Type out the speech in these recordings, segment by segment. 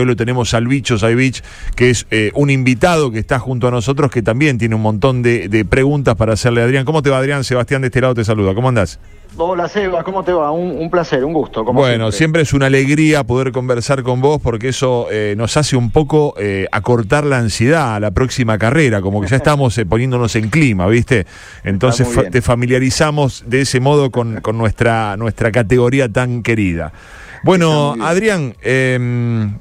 Hoy lo tenemos al bicho Saivich, que es eh, un invitado que está junto a nosotros, que también tiene un montón de, de, preguntas para hacerle a Adrián. ¿Cómo te va, Adrián? Sebastián de este lado te saluda. ¿Cómo andás? Hola, Seba, ¿cómo te va? Un, un placer, un gusto. bueno, siempre. es una alegría poder conversar con vos porque eso eh, nos hace un poco eh, acortar la ansiedad a la próxima carrera, como que ya estamos poniéndonos en clima, ¿viste? Entonces fa te familiarizamos de ese modo con, con nuestra, nuestra categoría tan querida. Bueno, Adrián, eh,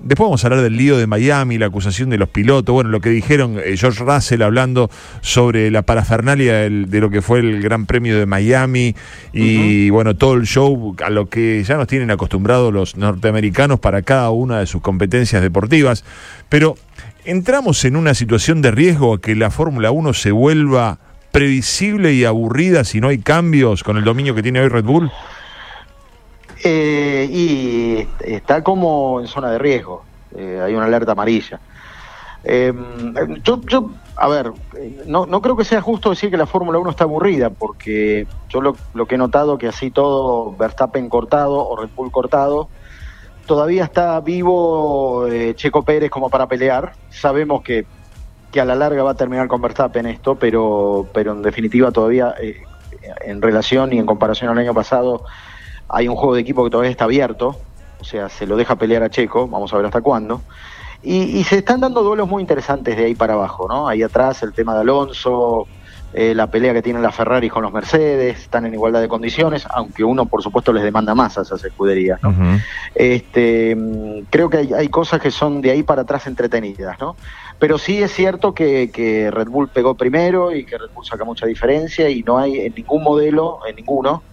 después vamos a hablar del lío de Miami, la acusación de los pilotos, bueno, lo que dijeron eh, George Russell hablando sobre la parafernalia del, de lo que fue el Gran Premio de Miami y, bueno, todo el show a lo que ya nos tienen acostumbrados los norteamericanos para cada una de sus competencias deportivas. Pero, ¿entramos en una situación de riesgo a que la Fórmula 1 se vuelva previsible y aburrida si no hay cambios con el dominio que tiene hoy Red Bull? Eh, y está como en zona de riesgo, eh, hay una alerta amarilla. Eh, yo, yo, a ver, no, no creo que sea justo decir que la Fórmula 1 está aburrida, porque yo lo, lo, que he notado que así todo, Verstappen cortado o Red Bull cortado, todavía está vivo eh, Checo Pérez como para pelear. Sabemos que, que, a la larga va a terminar con Verstappen esto, pero, pero en definitiva todavía eh, en relación y en comparación al año pasado hay un juego de equipo que todavía está abierto, o sea, se lo deja pelear a Checo, vamos a ver hasta cuándo. Y, y se están dando duelos muy interesantes de ahí para abajo, ¿no? Ahí atrás el tema de Alonso, eh, la pelea que tienen las Ferrari con los Mercedes, están en igualdad de condiciones, aunque uno por supuesto les demanda más a esas escuderías. ¿no? Uh -huh. este, creo que hay, hay, cosas que son de ahí para atrás entretenidas, ¿no? Pero sí es cierto que, que, Red Bull pegó primero y que Red Bull saca mucha diferencia y no hay en ningún modelo, en ninguno,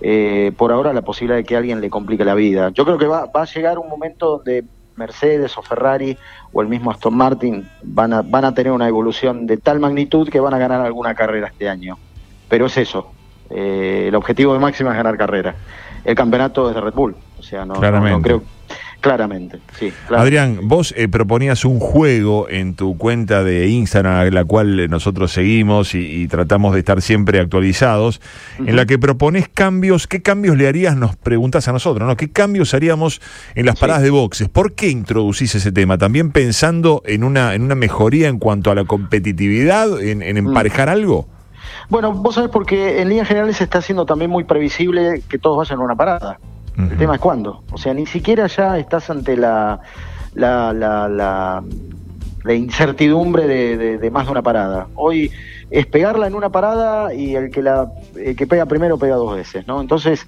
eh, por ahora la posibilidad de que alguien le complique la vida. Yo creo que va, va a llegar un momento donde Mercedes o Ferrari o el mismo Aston Martin van a, van a tener una evolución de tal magnitud que van a ganar alguna carrera este año. Pero es eso, eh, el objetivo de máxima es ganar carrera. El campeonato es de Red Bull, o sea, no, no, no creo Claramente, sí. Claramente. Adrián, vos eh, proponías un juego en tu cuenta de Instagram, la cual nosotros seguimos y, y tratamos de estar siempre actualizados, uh -huh. en la que propones cambios. ¿Qué cambios le harías? Nos preguntas a nosotros, ¿no? ¿Qué cambios haríamos en las paradas de boxes? ¿Por qué introducís ese tema? ¿También pensando en una, en una mejoría en cuanto a la competitividad, en, en emparejar uh -huh. algo? Bueno, vos sabés porque en líneas generales se está haciendo también muy previsible que todos vayan a una parada. Uh -huh. El tema es cuándo. O sea, ni siquiera ya estás ante la, la, la, la, la incertidumbre de, de, de, más de una parada. Hoy es pegarla en una parada y el que, la, el que pega primero pega dos veces, ¿no? Entonces,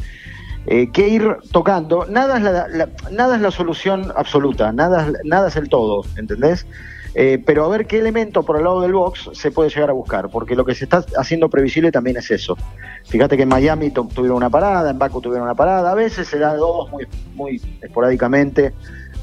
eh, que ir tocando. Nada es la, la, nada es la solución absoluta, nada, nada es el todo, ¿entendés? Eh, pero a ver qué elemento por el lado del box se puede llegar a buscar, porque lo que se está haciendo previsible también es eso. Fíjate que en Miami tuvieron una parada, en Baku tuvieron una parada, a veces se da dos muy, muy esporádicamente,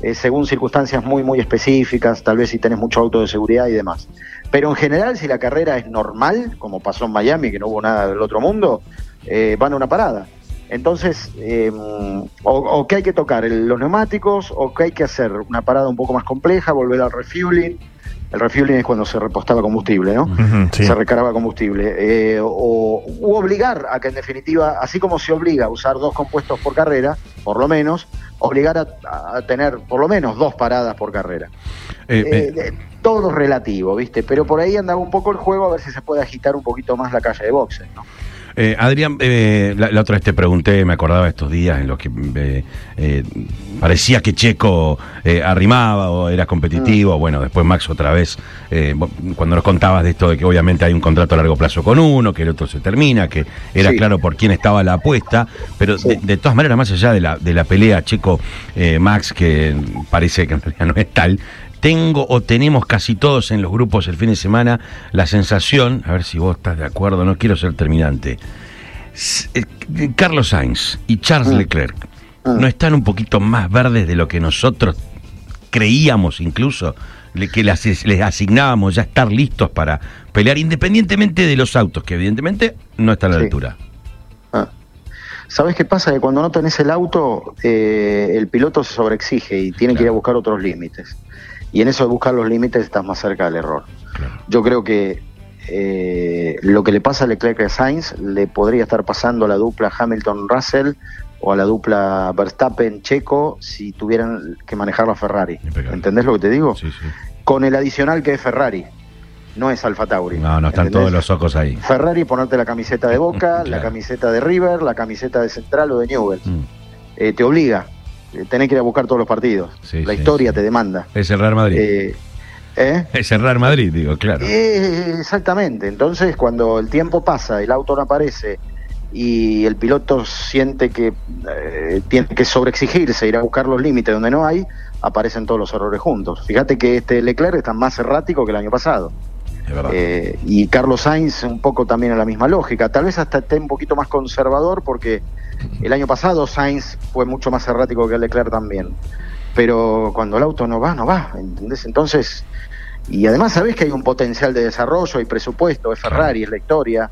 eh, según circunstancias muy, muy específicas, tal vez si tenés mucho auto de seguridad y demás. Pero en general, si la carrera es normal, como pasó en Miami, que no hubo nada del otro mundo, eh, van a una parada. Entonces, eh, o, o, que hay que tocar el, los neumáticos, o que hay que hacer una parada un poco más compleja, volver al refueling. El refueling es cuando se repostaba combustible, ¿no? Uh -huh, sí. Se recargaba combustible. Eh, o u obligar a que, en definitiva, así como se obliga a usar dos compuestos por carrera, por lo menos, obligar a, a tener por lo menos dos paradas por carrera. Eh, eh, todo relativo, ¿viste? Pero por ahí andaba un poco el juego a ver si se puede agitar un poquito más la calle de boxes, ¿no? Eh, Adrián, eh, la, la, otra vez te pregunté, me acordaba de estos días en los que eh, eh parecía que Checo arrimaba o era competitivo. Mm. Bueno, después Max otra vez, cuando nos contabas de esto de que obviamente hay un contrato a largo plazo con uno, que el otro se termina, que era sí. claro por quién estaba la apuesta, pero sí. de, de, todas maneras, más allá de la, de la pelea Checo-Max, que parece que en realidad no es tal, tengo o tenemos casi todos en los grupos el fin de semana la sensación, a ver si vos estás de acuerdo, no quiero ser terminante, eh, Carlos Sainz y Charles mm. Leclerc mm. no están un poquito más verdes de lo que nosotros creíamos incluso, que les, les asignábamos ya estar listos para pelear independientemente de los autos, que evidentemente no están a la sí. altura. Ah. ¿Sabes qué pasa? Que cuando no tenés el auto, eh, el piloto se sobreexige y tiene claro. que ir a buscar otros límites. Y en eso de buscar los límites estás más cerca del error. Claro. Yo creo que eh, lo que le pasa a Leclerc a Sainz le podría estar pasando a la dupla Hamilton-Russell o a la dupla Verstappen-Checo si tuvieran que manejar la Ferrari. ¿Entendés lo que te digo? Sí, sí. Con el adicional que es Ferrari no es Alfa Tauri. No, no están todos los ojos ahí. Ferrari, ponerte la camiseta de Boca, la camiseta de River, la camiseta de Central o de Newell. Mm. Eh, te obliga. Eh, tenés que ir a buscar todos los partidos. la historia te demanda. Es el Real Madrid. Eh, es el Real Madrid, digo, claro. exactamente. Entonces, cuando el tiempo pasa, el auto no aparece y el piloto siente que tiene que sobreexigirse, ir a buscar los límites donde no hay, aparecen todos los errores juntos. Fíjate que este Leclerc está más errático que el año pasado. Eh, y Carlos Sainz un poco también en la misma lógica. Tal vez hasta esté un poquito más conservador porque el año pasado Sainz fue mucho más errático que Leclerc también. Pero cuando el auto no va, no va, ¿entendés? Entonces, y además sabés que hay un potencial de desarrollo, y presupuesto, es Ferrari, es la historia,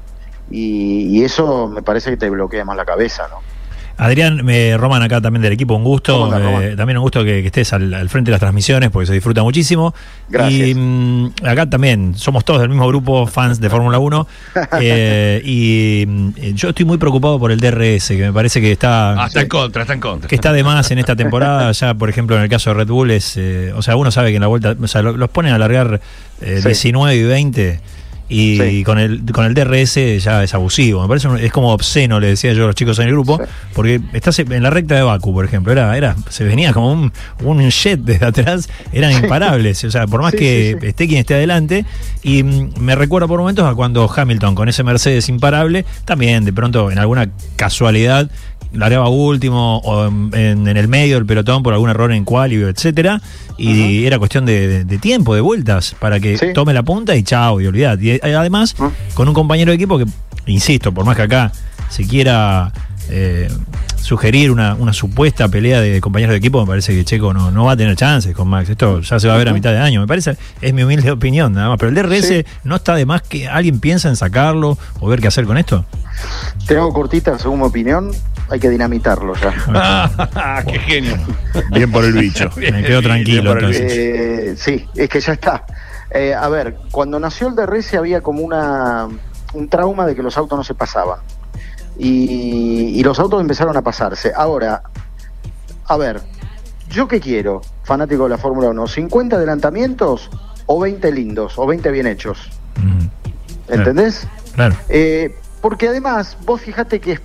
y, y eso me parece que te bloquea más la cabeza, ¿no? Adrián me Roman acá también del equipo, un gusto. Eh, también un gusto que, estés al, frente de las transmisiones porque se disfruta muchísimo. Gracias. Y mm, acá también somos todos del mismo grupo, fans de Fórmula 1. Eh, y mm, yo estoy muy preocupado por el DRS, que me parece que está. Ah, está en contra, está en contra. Que está de más en esta temporada. ya, por ejemplo, en el caso de Red Bull, es. Eh, o sea, uno sabe que en la vuelta. O sea, los ponen a alargar 19 y 20 y con el con el DRS ya es abusivo. Me parece es como obsceno, le decía yo a los chicos en el grupo, porque estás en la recta de Baku, por ejemplo, era era se venía como un, un jet desde atrás, eran imparables, o sea, por más que esté quien esté adelante y mm, me recuerda por momentos a cuando Hamilton con ese Mercedes imparable, también de pronto en alguna casualidad largaba último o en, el medio del pelotón por algún error en qualio, etcétera, y era cuestión de, tiempo, de vueltas, para que tome la punta y chao, y olvidad. Y eh, además, con un compañero de equipo que, insisto, por más que acá se quiera eh, sugerir una, supuesta pelea de compañeros de equipo, me parece que Checo no, no va a tener chances con Max. Esto ya se va a ver a mitad de año, me parece, es mi humilde opinión nada más. Pero el DRS no está de más que alguien piensa en sacarlo o ver qué hacer con esto. Tengo cortita, según mi opinión, hay que dinamitarlo ya. ¡Qué genio! Bien por el bicho. Me quedo tranquilo. Eh, sí, es que ya está. Eh, a ver, cuando nació el DRS había como una un trauma de que los autos no se pasaban. Y, los autos empezaron a pasarse. Ahora, a ver, ¿yo qué quiero, fanático de la Fórmula 1? ¿50 adelantamientos o 20 lindos o 20 bien hechos? ¿Entendés? Claro. Eh, porque además, vos fijate que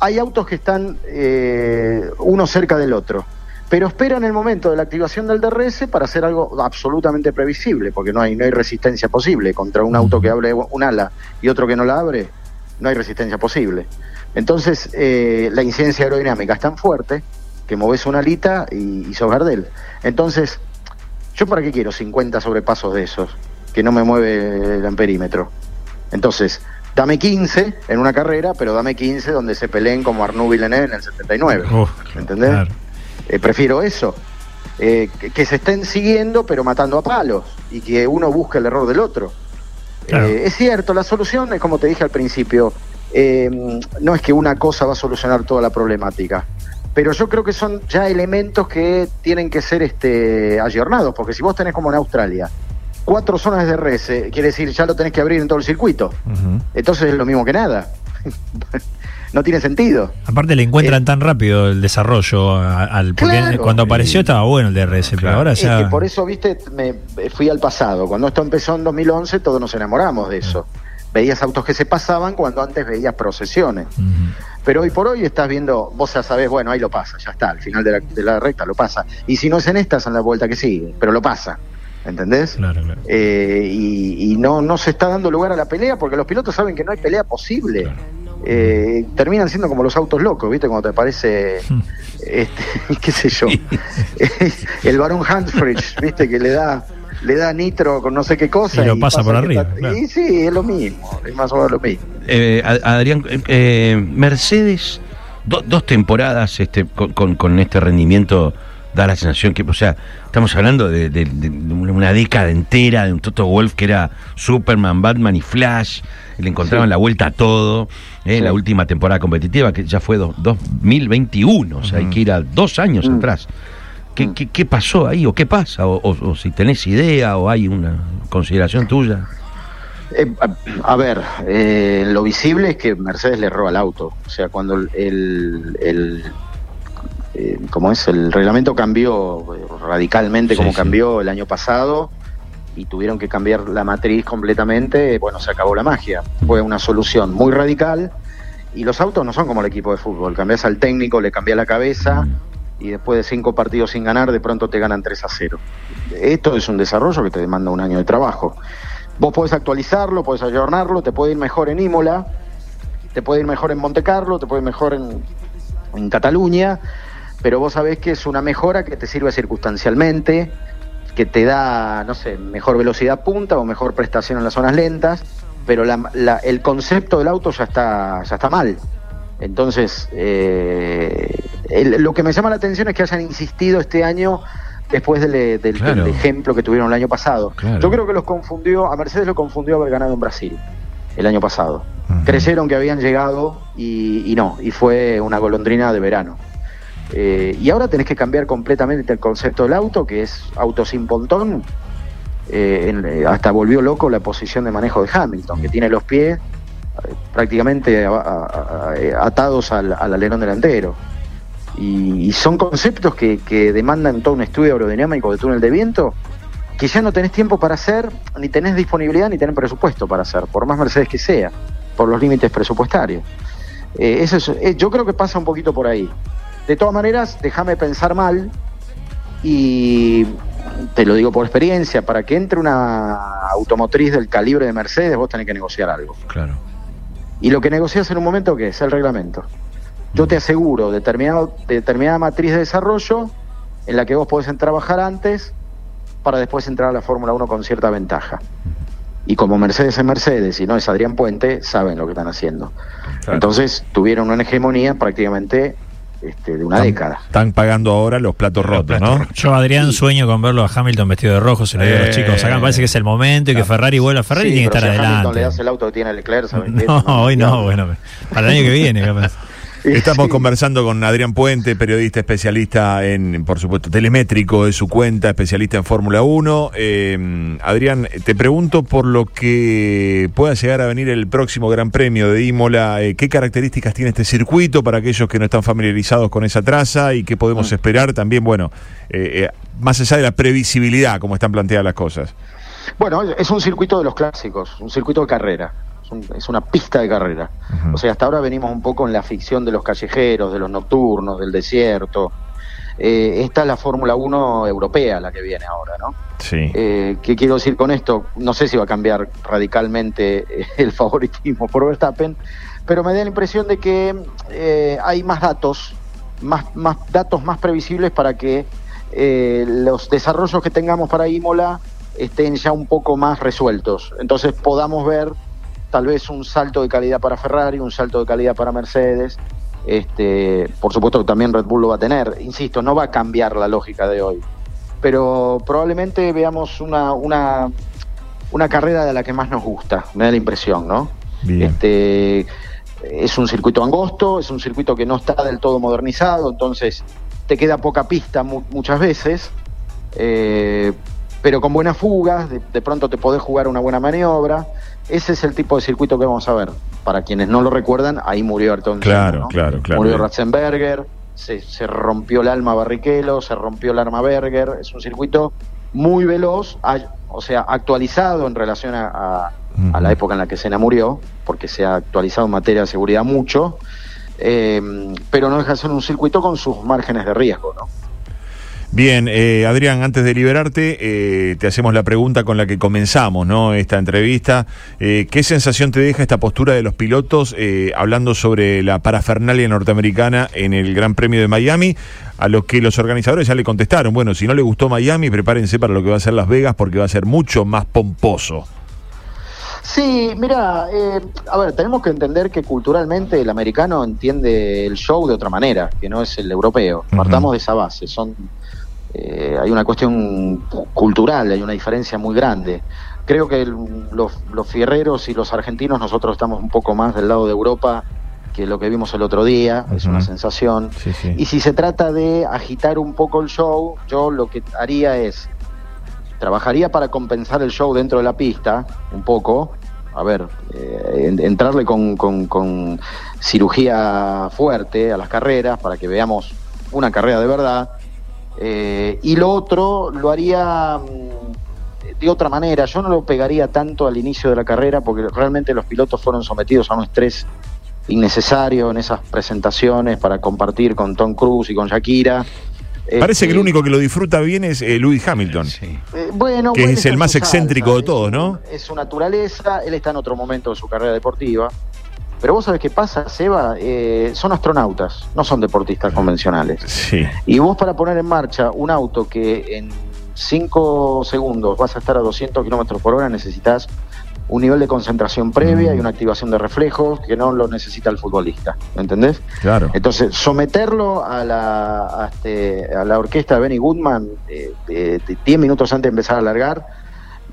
hay autos que están eh, uno cerca del otro, pero esperan el momento de la activación del DRS para hacer algo absolutamente previsible, porque no hay, no hay resistencia posible contra un auto que abre un ala y otro que no la abre, no hay resistencia posible. Entonces, eh, la incidencia aerodinámica es tan fuerte que moves una alita y, y sos Gardel. Entonces, ¿yo para qué quiero 50 sobrepasos de esos? Que no me mueve el amperímetro. Entonces, dame 15 en una carrera, pero dame 15 donde se peleen como Arnaud Villeneuve en el 79. ¿Entendés? Eh, prefiero eso. Eh, que, se estén siguiendo pero matando a palos y que uno busque el error del otro. Eh, es cierto, la solución es como te dije al principio, no es que una cosa va a solucionar toda la problemática, pero yo creo que son ya elementos que tienen que ser este, ayornados, porque si vos tenés como en Australia, cuatro zonas de RS, quiere decir ya lo tenés que abrir en todo el circuito. Entonces es lo mismo que nada. No tiene sentido. Aparte le encuentran eh, tan rápido el desarrollo al porque cuando apareció estaba bueno el DRS, pero ahora ya por eso, viste, me fui al pasado. Cuando esto empezó en 2011 todos nos enamoramos de eso. Veías autos que se pasaban cuando antes veías procesiones. Pero hoy por hoy estás viendo, vos ya sabés, bueno, ahí lo pasa, ya está, al final de la, de la recta lo pasa. Y si no es en esta, es en la vuelta que sigue, pero lo pasa. ¿entendés? Claro, claro. Eh, y, no, no se está dando lugar a la pelea porque los pilotos saben que no hay pelea posible. Eh, terminan siendo como los autos locos, ¿viste? Cuando te aparece, este, qué sé yo, el varón Hansfridge, ¿viste? Que le da le da nitro con no sé qué cosa. Y lo pasa, por arriba. Y sí, es lo mismo, es más o menos lo mismo. Eh, Adrián, Mercedes, dos temporadas este, con, con este rendimiento da la sensación que, o sea, estamos hablando de, una década entera de un Toto Wolf que era Superman, Batman y Flash, le encontraban la vuelta a todo, ¿eh? la última temporada competitiva que ya fue 2021, o sea, hay que ir a dos años mm. atrás. ¿Qué, mm. ¿Qué, qué, pasó ahí o qué pasa? O, si tenés idea o hay una consideración tuya. Eh, a, ver, eh, lo visible es que Mercedes le roba el auto. O sea, cuando el, el, eh, como es, el reglamento cambió radicalmente como cambió el año pasado y tuvieron que cambiar la matriz completamente, bueno, se acabó la magia. Fue una solución muy radical y los autos no son como el equipo de fútbol. Cambias al técnico, le cambias la cabeza y después de cinco partidos sin ganar, de pronto te ganan 3 a 0. Esto es un desarrollo que te demanda un año de trabajo. Vos podés actualizarlo, podés ayornarlo, te puede ir mejor en Imola, te puede ir mejor en Monte Carlo, te puede ir mejor en, en Cataluña, pero vos sabés que es una mejora que te sirve circunstancialmente, que te da, no sé, mejor velocidad punta o mejor prestación en las zonas lentas, pero el concepto del auto ya está, ya está mal. Entonces, eh, lo que me llama la atención es que hayan insistido este año después del, ejemplo que tuvieron el año pasado. Yo creo que los confundió, a Mercedes lo confundió haber ganado en Brasil el año pasado. Creyeron que habían llegado y, no, y fue una golondrina de verano. Eh, y ahora tenés que cambiar completamente el concepto del auto, que es auto sin pontón. Eh, hasta volvió loco la posición de manejo de Hamilton, que tiene los pies eh, prácticamente atados al, al alerón delantero. Y, son conceptos que, demandan todo un estudio aerodinámico de túnel de viento que ya no tenés tiempo para hacer, ni tenés disponibilidad, ni tenés presupuesto para hacer, por más Mercedes que sea, por los límites presupuestarios. Eh, eso es, eh, yo creo que pasa un poquito por ahí. De todas maneras, déjame pensar mal y te lo digo por experiencia, para que entre una automotriz del calibre de Mercedes, vos tenés que negociar algo. Claro. Y lo que negocias en un momento, ¿qué es? El reglamento. Yo te aseguro determinado, determinada matriz de desarrollo en la que vos podés trabajar antes para después entrar a la Fórmula 1 con cierta ventaja. Y como Mercedes es Mercedes y no es Adrián Puente, saben lo que están haciendo. Entonces tuvieron una hegemonía prácticamente este, de una década. Están pagando ahora los platos rotos, ¿no? Yo, Adrián, sueño con verlo a Hamilton vestido de rojo, se lo digo a los eh. chicos. Acá me parece que es el momento y que Ferrari vuelva. Ferrari tiene que estar adelante. Hamilton le das el auto que tiene Leclerc, No, hoy no, bueno, para el año que viene, capaz. Estamos conversando con Adrián Puente, periodista especialista en, por supuesto, telemétrico de su cuenta, especialista en Fórmula 1. Eh, Adrián, te pregunto por lo que pueda llegar a venir el próximo Gran Premio de Imola, eh, ¿qué características tiene este circuito para aquellos que no están familiarizados con esa traza y qué podemos mm. esperar también, bueno, eh, más allá de la previsibilidad, como están planteadas las cosas? Bueno, es un circuito de los clásicos, un circuito de carrera es, una pista de carrera. O sea, hasta ahora venimos un poco en la ficción de los callejeros, de los nocturnos, del desierto. Eh, esta es la Fórmula 1 europea la que viene ahora, ¿no? Sí. Eh, ¿Qué quiero decir con esto? No sé si va a cambiar radicalmente el favoritismo por Verstappen, pero me da la impresión de que eh, hay más datos, más, más datos más previsibles para que los desarrollos que tengamos para Imola estén ya un poco más resueltos. Entonces podamos ver tal vez un salto de calidad para Ferrari, un salto de calidad para Mercedes. Este, por supuesto que también Red Bull lo va a tener. Insisto, no va a cambiar la lógica de hoy. Pero probablemente veamos una, una, una carrera de la que más nos gusta, me da la impresión, ¿no? Este, es un circuito angosto, es un circuito que no está del todo modernizado, entonces te queda poca pista muchas veces, eh, pero con buenas fugas, de, pronto te podés jugar una buena maniobra. Ese es el tipo de circuito que vamos a ver. Para quienes no lo recuerdan, ahí murió Ayrton Claro, claro, claro. Murió Ratzenberger, se, rompió el alma Barrichello, se rompió el arma Berger. Es un circuito muy veloz, o sea, actualizado en relación a, la época en la que Senna murió, porque se ha actualizado en materia de seguridad mucho. Eh, pero no deja de ser un circuito con sus márgenes de riesgo, ¿no? Bien, eh, Adrián, antes de liberarte, eh, te hacemos la pregunta con la que comenzamos ¿no? esta entrevista. Eh, ¿Qué sensación te deja esta postura de los pilotos hablando sobre la parafernalia norteamericana en el Gran Premio de Miami? A los que los organizadores ya le contestaron, bueno, si no le gustó Miami, prepárense para lo que va a ser Las Vegas porque va a ser mucho más pomposo. Sí, mira, a ver, tenemos que entender que culturalmente el americano entiende el show de otra manera, que no es el europeo. Partamos de esa base, son eh, hay una cuestión cultural, hay una diferencia muy grande. Creo que los, los fierreros y los argentinos, nosotros estamos un poco más del lado de Europa que lo que vimos el otro día, es una sensación. Y si se trata de agitar un poco el show, yo lo que haría es, trabajaría para compensar el show dentro de la pista, un poco, a ver, eh, entrarle con, con, cirugía fuerte a las carreras para que veamos una carrera de verdad. Eh, y lo otro lo haría mm, de otra manera. Yo no lo pegaría tanto al inicio de la carrera porque realmente los pilotos fueron sometidos a un estrés innecesario en esas presentaciones para compartir con Tom Cruise y con Shakira. Parece que el este, único que lo disfruta bien es eh, Louis Hamilton. Eh, bueno, que es el más excéntrico de todos, ¿no? Es su naturaleza, él está en otro momento de su carrera deportiva. Pero vos sabés qué pasa, Seba, eh, son astronautas, no son deportistas convencionales. Sí. Y vos para poner en marcha un auto que en 5 segundos vas a estar a 200 kilómetros por hora, necesitas un nivel de concentración previa y mm. una activación de reflejos que no lo necesita el futbolista, ¿me entendés? Claro. Entonces, someterlo a la, a, este, a la orquesta de Benny Goodman eh, 10 minutos antes de empezar a largar,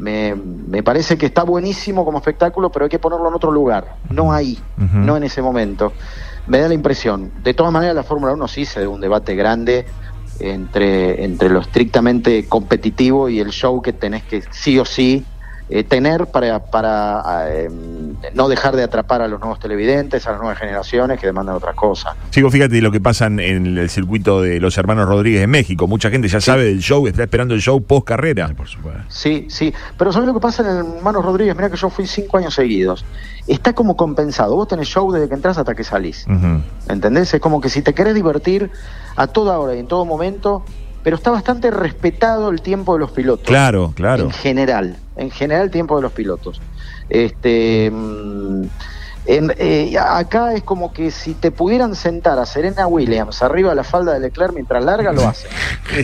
me, me, parece que está buenísimo como espectáculo, pero hay que ponerlo en otro lugar, no ahí, no en ese momento. Me da la impresión. De todas maneras, la Fórmula 1 sí se da un debate grande entre, entre lo estrictamente competitivo y el show que tenés que sí o sí eh, tener para, para em, no dejar de atrapar a los nuevos televidentes, a las nuevas generaciones que demandan otras cosas. Sigo, fíjate lo que pasa en el circuito de los hermanos Rodríguez en México. Mucha gente ya sabe del show, está esperando el show post carrera. por supuesto. Sí, sí. Pero ¿sabes lo que pasa en el hermanos Rodríguez? Mira que yo fui cinco años seguidos. Está como compensado. Vos tenés show desde que entras hasta que salís. ¿Entendés? Es como que si te querés divertir a toda hora y en todo momento, pero está bastante respetado el tiempo de los pilotos. Claro, claro. En general, en general el tiempo de los pilotos. Este, mm, eh, acá es como que si te pudieran sentar a Serena Williams arriba de la falda de Leclerc mientras larga, lo hacen.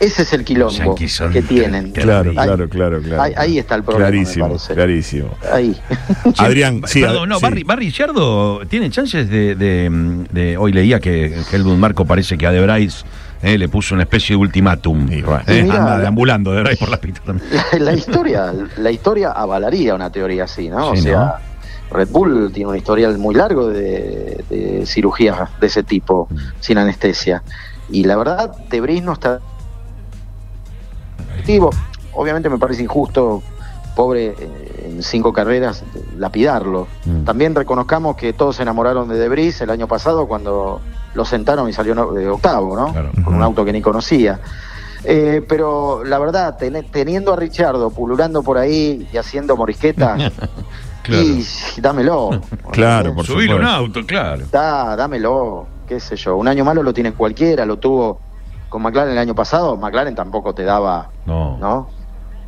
ese es el quilombo que tienen. Claro, claro, claro, claro. Ahí, está el problema. Clarísimo, clarísimo. Ahí. Adrián, sí. Perdón, no, Barry, Barry tiene chances de, de, Hoy leía que Helmut Marco parece que a De Bryce eh, le puso una especie de ultimátum. Y, eh, anda deambulando de ahí por la pista también. La, historia, la historia avalaría una teoría así, ¿no? o sea, Red Bull tiene un historial muy largo de, de cirugías de ese tipo, mm. sin anestesia. Y la verdad, Debris no está. Obviamente me parece injusto, pobre, eh, en cinco carreras, lapidarlo. Mm. También reconozcamos que todos se enamoraron de Debris el año pasado cuando lo sentaron y salió de octavo, ¿no? Con un auto que ni conocía. Eh, pero la verdad, teniendo a Richardo pululando por ahí y haciendo morisqueta, y dámelo. claro, por Subir un auto, claro. Da, dámelo, qué sé yo. Un año malo lo tiene cualquiera, lo tuvo con McLaren el año pasado. McLaren tampoco te daba, ¿no?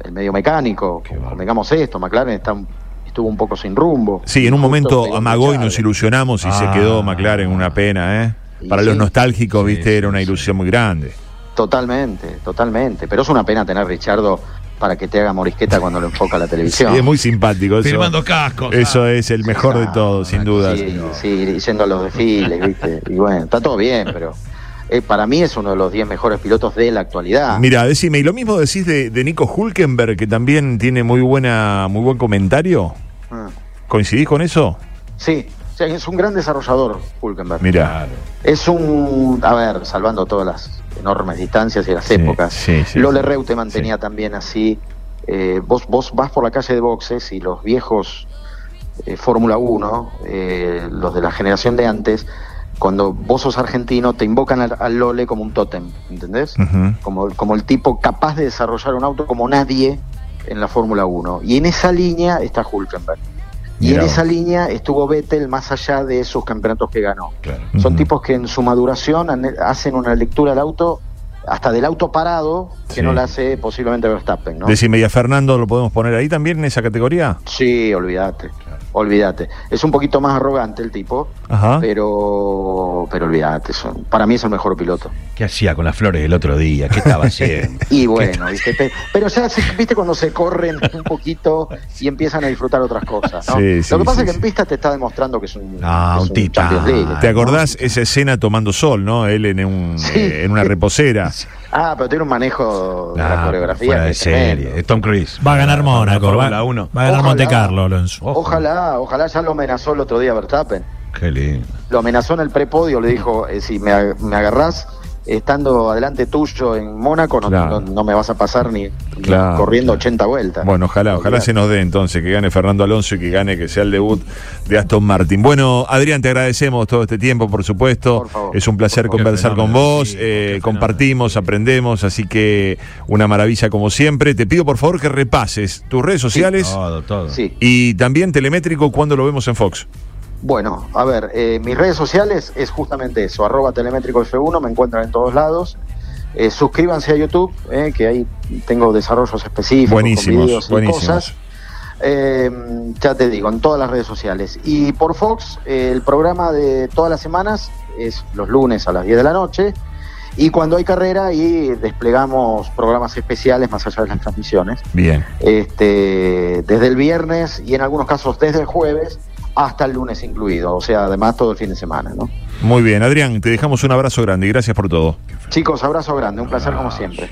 El medio mecánico, digamos esto, McLaren está estuvo un poco sin rumbo. Sí, en un momento amagó y nos ilusionamos y se ah. quedó McLaren una pena, ¿eh? Para los nostálgicos, viste, era una ilusión muy grande. Totalmente, totalmente. Pero es una pena tener a Richardo para que te haga morisqueta cuando lo enfoca la televisión. Sí, es muy simpático. Eso, Firmando cascos. Eso es el mejor de todos, sin duda. Sí, sí, yendo a los desfiles, ¿viste? Y bueno, está todo bien, pero eh, para mí es uno de los 10 mejores pilotos de la actualidad. Mira, decime, ¿y lo mismo decís de, Nico Hulkenberg, que también tiene muy buena muy buen comentario? Ah. ¿Coincidís con eso? Sí, es un gran desarrollador, Hulkenberg. Mira. Es un, a ver, salvando todas las enormes distancias y las épocas. Sí, Lole Reute mantenía también así. Eh, vos, vos vas por la calle de boxes y los viejos eh, Fórmula 1, eh, los de la generación de antes, cuando vos sos argentino, te invocan al, Lole como un tótem, ¿entendés? como, como el tipo capaz de desarrollar un auto como nadie en la Fórmula 1. Y en esa línea está Hulkenberg. Y en esa línea estuvo Vettel más allá de esos campeonatos que ganó. Son tipos que en su maduración hacen una lectura del auto, hasta del auto parado, que no la hace posiblemente Verstappen. ¿no? Decime, ¿y a Fernando lo podemos poner ahí también en esa categoría? Sí, olvídate olvídate. Es un poquito más arrogante el tipo, pero pero olvídate, para mí es el mejor piloto. ¿Qué hacía con las flores el otro día? ¿Qué estaba haciendo? y bueno, ¿viste? pero ya viste cuando se corren un poquito y empiezan a disfrutar otras cosas. ¿no? Lo que pasa es que en pista te está demostrando que es un, un, ¿Te acordás esa escena tomando sol, no? Él en, un, eh, en una reposera. Ah, pero tiene un manejo de la coreografía. de serie. Tom Cruise. Va a ganar Mónaco. Va, va, a ganar Monte Carlo, Alonso. Ojalá, ojalá ya lo amenazó el otro día Verstappen. Qué lindo. Lo amenazó en el prepodio, le dijo, eh, si me, me agarrás, estando adelante tuyo en Mónaco, no, me vas a pasar ni, corriendo 80 vueltas. Bueno, ojalá, ojalá se nos dé entonces que gane Fernando Alonso y que gane, que sea el debut de Aston Martin. Bueno, Adrián, te agradecemos todo este tiempo, por supuesto. es un placer conversar con vos, eh, compartimos, aprendemos, así que una maravilla como siempre. Te pido por favor que repases tus redes sociales todo, todo. y también Telemétrico cuando lo vemos en Fox. Bueno, a ver, eh, mis redes sociales es justamente eso, arroba telemétrico F1, me encuentran en todos lados. Eh, suscríbanse a YouTube, eh, que ahí tengo desarrollos específicos, buenísimos, con videos y cosas. ya te digo, en todas las redes sociales. Y por Fox, el programa de todas las semanas es los lunes a las 10 de la noche. Y cuando hay carrera y desplegamos programas especiales más allá de las transmisiones. Bien. Este, desde el viernes y en algunos casos desde el jueves hasta el lunes incluido, o sea, además todo el fin de semana, ¿no? Muy bien, Adrián, te dejamos un abrazo grande y gracias por todo. Chicos, abrazo grande, un placer como siempre.